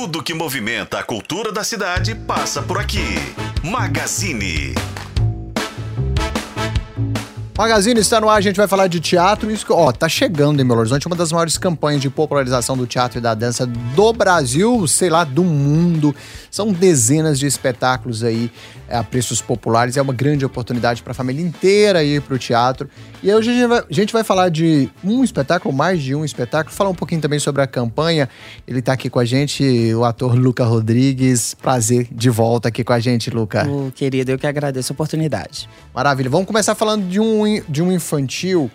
Tudo que movimenta a cultura da cidade passa por aqui. Magazine. Magazine está no ar, a gente vai falar de teatro. Isso, ó, tá chegando em Belo Horizonte uma das maiores campanhas de popularização do teatro e da dança do Brasil, sei lá, do mundo. São dezenas de espetáculos aí a preços populares. É uma grande oportunidade para a família inteira ir para o teatro. E hoje a gente, vai, a gente vai falar de um espetáculo, mais de um espetáculo, falar um pouquinho também sobre a campanha. Ele está aqui com a gente, o ator Luca Rodrigues. Prazer de volta aqui com a gente, Luca. Oh, querido, eu que agradeço a oportunidade. Maravilha. Vamos começar falando de um de um infantil.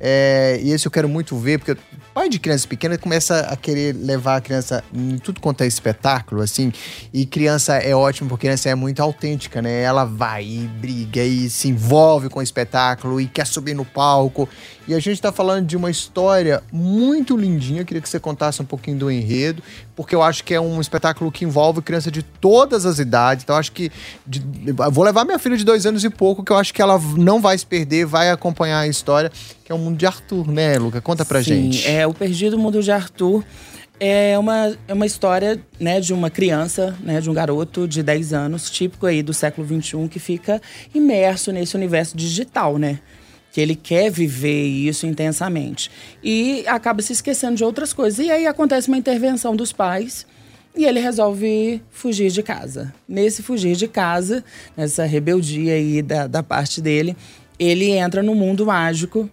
É, e esse eu quero muito ver, porque pai de criança pequena começa a querer levar a criança em tudo quanto é espetáculo, assim. E criança é ótimo porque criança é muito autêntica, né? Ela vai e briga e se envolve com o espetáculo e quer subir no palco. E a gente tá falando de uma história muito lindinha. Eu queria que você contasse um pouquinho do enredo, porque eu acho que é um espetáculo que envolve criança de todas as idades. Então, eu acho que. De, vou levar minha filha de dois anos e pouco, que eu acho que ela não vai se perder, vai acompanhar a história, que é o mundo de Arthur, né, Luca? Conta pra Sim, gente. É, o Perdido Mundo de Arthur é uma, é uma história né, de uma criança, né, de um garoto de 10 anos, típico aí do século XXI, que fica imerso nesse universo digital, né? Que ele quer viver isso intensamente. E acaba se esquecendo de outras coisas. E aí acontece uma intervenção dos pais e ele resolve fugir de casa. Nesse fugir de casa, nessa rebeldia aí da, da parte dele, ele entra no mundo mágico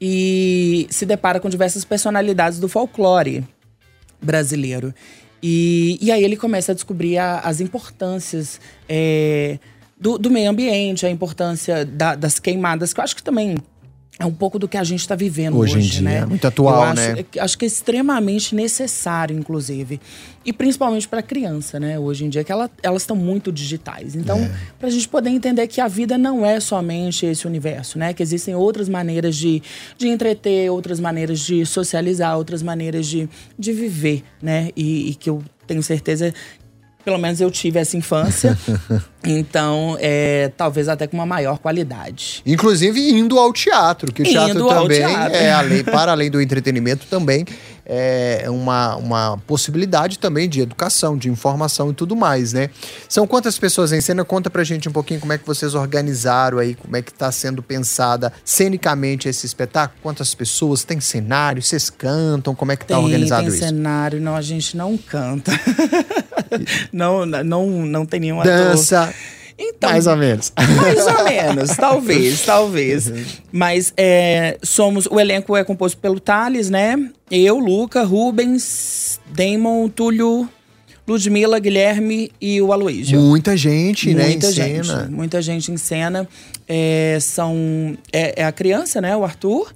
e se depara com diversas personalidades do folclore brasileiro. E, e aí ele começa a descobrir a, as importâncias é, do, do, meio ambiente, a importância da, das queimadas, que eu acho que também é um pouco do que a gente está vivendo hoje, hoje em dia, né? Muito atual, acho, né? Acho que é extremamente necessário, inclusive. E principalmente para criança, né? Hoje em dia, que ela, elas estão muito digitais. Então, é. para a gente poder entender que a vida não é somente esse universo, né? Que existem outras maneiras de, de entreter, outras maneiras de socializar, outras maneiras de, de viver, né? E, e que eu tenho certeza pelo menos eu tive essa infância. então, é, talvez até com uma maior qualidade. Inclusive indo ao teatro, que o teatro Indo também teatro. é além, para além do entretenimento também é uma, uma possibilidade também de educação, de informação e tudo mais, né? São quantas pessoas em cena? Conta pra gente um pouquinho como é que vocês organizaram aí, como é que tá sendo pensada cenicamente esse espetáculo, quantas pessoas, tem cenário, vocês cantam, como é que tá Tem, organizado tem isso? cenário, não, a gente não canta. não, não, não tem nenhum ator. Dança, Então, mais ou menos. Mais ou menos, talvez, talvez. Mas é, somos. O elenco é composto pelo Thales, né? Eu, Luca, Rubens, Damon, Túlio, Ludmila, Guilherme e o Aloísio. Muita gente, né, Muita em gente, cena. muita gente em cena. É, são, é, é a criança, né? O Arthur.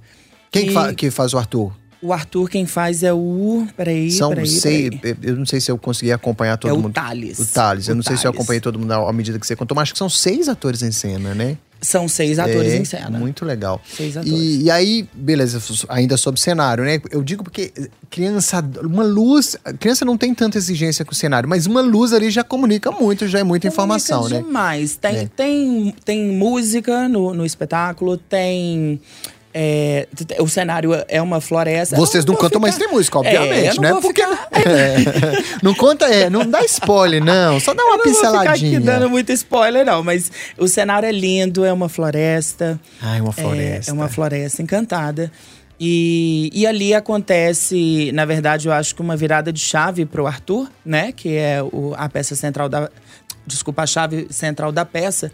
Quem que, E fa- que faz o Arthur? O Arthur, quem faz é o. Peraí, São peraí, sei, peraí. eu não sei se eu consegui acompanhar todo É o mundo. Thales. O Thales. Eu O não sei se eu Thales. acompanhei todo mundo à medida que você contou, mas acho que são seis atores em cena, né? São seis atores É, em cena. Muito legal. Seis atores. E, e aí, beleza, ainda sobre cenário, né? Eu digo porque criança, uma luz, criança não tem tanta exigência com o cenário, mas uma luz ali já comunica muito, já é muita informação, Comunica né? demais. Tem, É. tem, tem música no, no espetáculo, tem. É, o cenário é uma floresta. Vocês não vou cantam, mas ficar- tem música, É, obviamente, não né? Porque ficar- É. não conta, é, não dá spoiler, não. Só dá uma Eu não vou ficar pinceladinha. aqui dando muito spoiler, não, mas o cenário é lindo, é uma floresta. Ai, uma É, floresta. É, uma floresta encantada. E, e ali acontece, na verdade, eu acho que uma virada de chave pro Arthur, né? Que é o- a peça central da. Desculpa, a chave central da peça.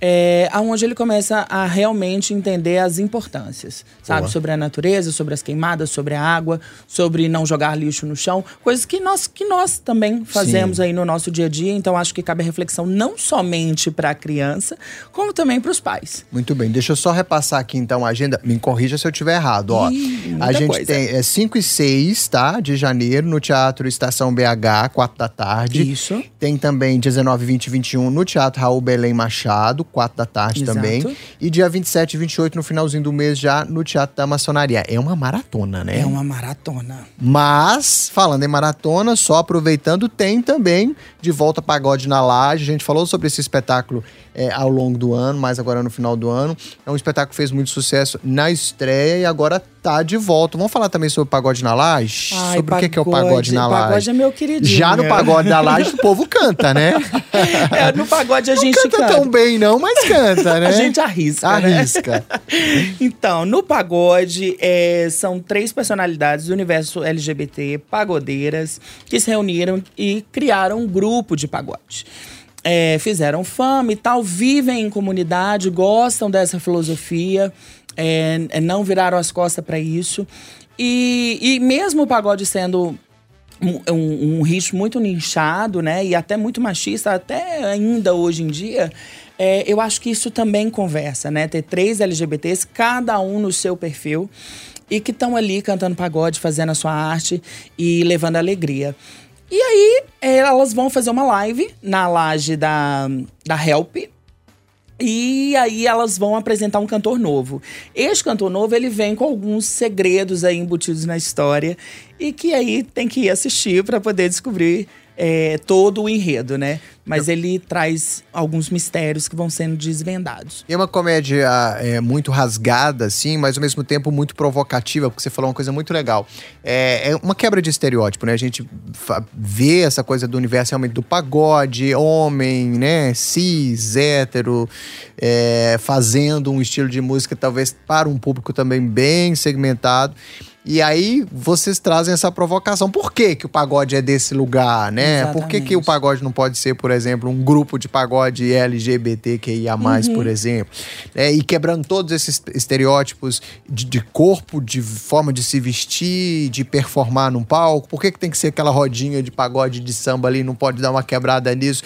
É, aonde ele começa a realmente entender as importâncias, sabe? Boa. Sobre a natureza, sobre as queimadas, sobre a água, sobre não jogar lixo no chão, coisas que nós, que nós também fazemos aí no nosso dia a dia. Então, acho que cabe a reflexão não somente para a criança, como também para os pais. Muito bem, deixa eu só repassar aqui então a agenda. Me corrija se eu estiver errado, ó. Ih, a gente coisa. tem é 5 e 6, tá? De janeiro, no Teatro Estação BH, 4 da tarde. Isso. Tem também 19, 20 e 21 no Teatro Raul Belém Machado, quatro da tarde Exato. também. E dia 27 e 28, no finalzinho do mês, já no Teatro da Maçonaria. É uma maratona, né? É uma maratona. Mas, falando em maratona, só aproveitando, tem também De Volta Pagode na Laje. A gente falou sobre esse espetáculo é, ao longo do ano, mas agora no final do ano. É um espetáculo que fez muito sucesso na estreia e agora tá de volta. Vamos falar também sobre Pagode na Laje? Ai, sobre o que é o Pagode na Laje? Pagode é meu queridinho. Já no Pagode da Laje, o povo canta, né? É, no pagode a Não gente canta, canta. tão bem, não, mas canta, né? A gente arrisca, né? Arrisca. Então, no pagode, é, são três personalidades do universo LGBT, pagodeiras, que se reuniram e criaram um grupo de pagode. É, fizeram fama e tal, vivem em comunidade, gostam dessa filosofia, é, é, não viraram as costas para isso. E, e mesmo o pagode sendo um, um, ritmo muito nichado, né? E até muito machista, até ainda hoje em dia. é, eu acho que isso também conversa, né? Ter três LGBTs, cada um no seu perfil, e que estão ali cantando pagode, fazendo a sua arte e levando alegria. E aí, é, elas vão fazer uma live na laje da, da Help, e aí elas vão apresentar um cantor novo. Este cantor novo, ele vem com alguns segredos aí embutidos na história e que aí tem que ir assistir para poder descobrir é, todo o enredo, né? Mas ele traz alguns mistérios que vão sendo desvendados. E é uma comédia é, muito rasgada, assim, mas ao mesmo tempo muito provocativa, porque você falou uma coisa muito legal. É, é uma quebra de estereótipo, né? A gente vê essa coisa do universo realmente do pagode, homem, né? Cis, hétero, é, fazendo um estilo de música talvez para um público também bem segmentado. E aí vocês trazem essa provocação. Por que, que o pagode é desse lugar, né? Por que, que o Exatamente. pagode não pode ser, por exemplo, um grupo de pagode LGBTQIA+, Uhum. por exemplo? É, e quebrando todos esses estereótipos de, de corpo, de forma de se vestir, de performar num palco. Por que, que tem que ser aquela rodinha de pagode de samba ali? Não pode dar uma quebrada nisso?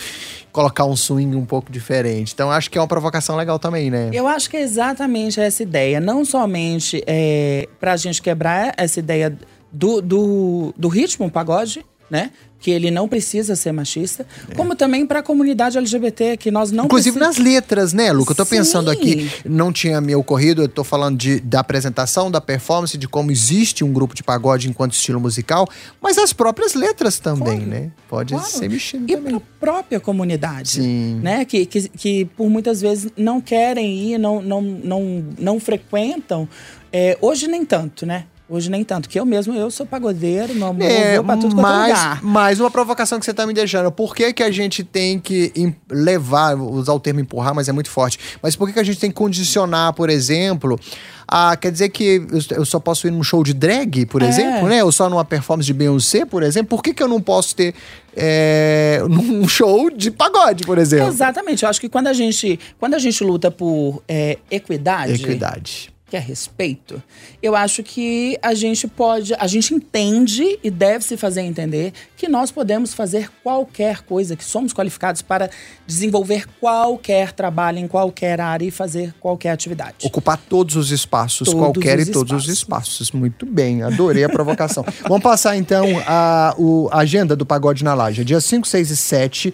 Colocar um swing um pouco diferente. Então, acho que é uma provocação legal também, né? Eu acho que é exatamente essa ideia. Não somente é, para a gente quebrar essa ideia do, do, do ritmo pagode, né? Que ele não precisa ser machista, como também para a comunidade LGBT, que nós não Inclusive precis- nas letras, né, Luca? Eu tô pensando Sim. aqui, não tinha me ocorrido, eu tô falando de, da apresentação, da performance, de como existe um grupo de pagode enquanto estilo musical, mas as próprias letras também, Claro. né? Pode Claro. ser mexido E também. a própria comunidade. Sim. Né? Que, que, que por muitas vezes não querem ir, não, não, não, não frequentam. É, hoje nem tanto, né? Hoje nem tanto. Que eu mesmo, eu sou pagodeiro, meu amor, É, vou pra tudo quanto é mas, lugar. mas uma provocação que você tá me deixando. Por que, que a gente tem que levar, vou usar o termo empurrar, mas é muito forte. Mas por que, que a gente tem que condicionar, por exemplo, a. Quer dizer que eu, eu só posso ir num show de drag, por É. exemplo, né? Ou só numa performance de Beyoncé, por exemplo. Por que, que eu não posso ter é, num show de pagode, por exemplo? Exatamente. Eu acho que quando a gente, quando a gente luta por é, equidade, Equidade. Que é respeito, eu acho que a gente pode, a gente entende e deve se fazer entender que nós podemos fazer qualquer coisa, que somos qualificados para desenvolver qualquer trabalho em qualquer área e fazer qualquer atividade. Ocupar todos os espaços, Todos qualquer os e todos os espaços. espaços. Muito bem, adorei a provocação. Vamos passar então a, o- a agenda do Pagode na Laje. Dia 5, 6 e 7,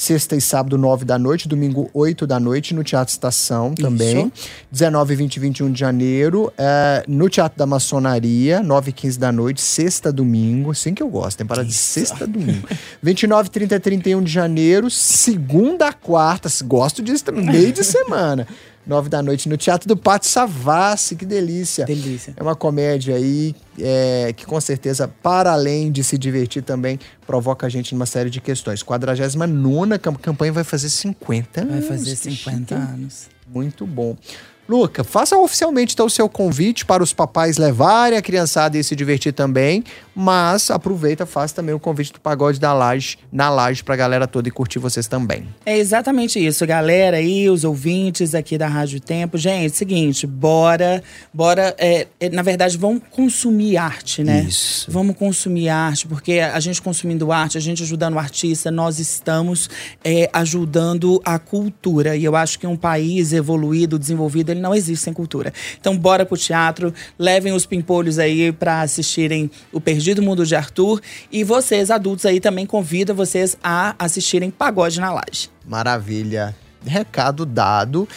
sexta e sábado, 9 da noite, domingo, 8 da noite, no Teatro Estação também. 19, 20 e 21 de janeiro, é, no Teatro da Maçonaria, 9 e 15 da noite, sexta, domingo. Assim que eu gosto, tem para de sexta, domingo. 29, 30 e 31 de janeiro, segunda quarta. Gosto disso também, meio de semana. 9 da noite no Teatro do Pátio Savassi, que delícia. Delícia. É uma comédia aí é, que com certeza, para além de se divertir também, provoca a gente numa série de questões. 49 cam- campanha vai fazer 50 anos. Vai fazer que 50 chique. anos. Muito bom. Luca, faça oficialmente então o seu convite para os papais levarem a criançada e se divertir também, mas aproveita, faça também o convite do Pagode da Laje, na Laje, pra galera toda e curtir vocês também. É exatamente isso, galera aí, os ouvintes aqui da Rádio Tempo. Gente, seguinte, bora, bora, é, é, na verdade, vamos consumir arte, né? Isso. Vamos consumir arte, porque a gente consumindo arte, a gente ajudando o artista, nós estamos é, ajudando a cultura. E eu acho que um país evoluído, desenvolvido, ele não existe sem cultura. Então, bora pro teatro, levem os pimpolhos aí para assistirem o Perdido Mundo de Arthur. E vocês, adultos aí, também convido vocês a assistirem Pagode na Laje. Maravilha. recado dado.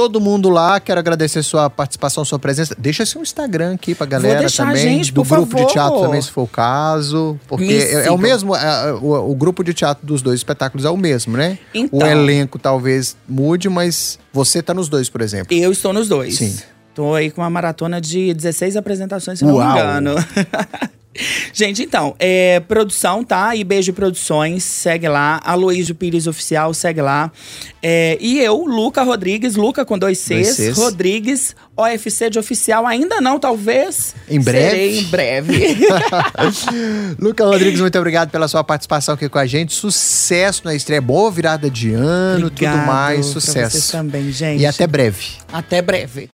Todo mundo lá, quero agradecer sua participação, sua presença. Deixa seu Instagram aqui pra galera também. gente, do grupo favor. de teatro também, se for o caso. Porque é, é o mesmo, é, o, o grupo de teatro dos dois espetáculos é o mesmo, né? Então. O elenco talvez mude, mas você tá nos dois, por exemplo. Eu estou nos dois. Sim. Tô aí com uma maratona de 16 apresentações, se não Uau. me engano. Gente, então, é, produção, tá? IBG Produções, segue lá. Aloysio Pires Oficial, segue lá. É, e eu, Luca Rodrigues, Luca com dois Cs, Dois Cs. Rodrigues, OFC de oficial. Ainda não, talvez. Em breve. Serei em breve. Luca Rodrigues, muito obrigado pela sua participação aqui com a gente. Sucesso na estreia. Boa virada de ano, tudo Obrigado mais. pra Sucesso. vocês também, gente. E até breve. Até breve.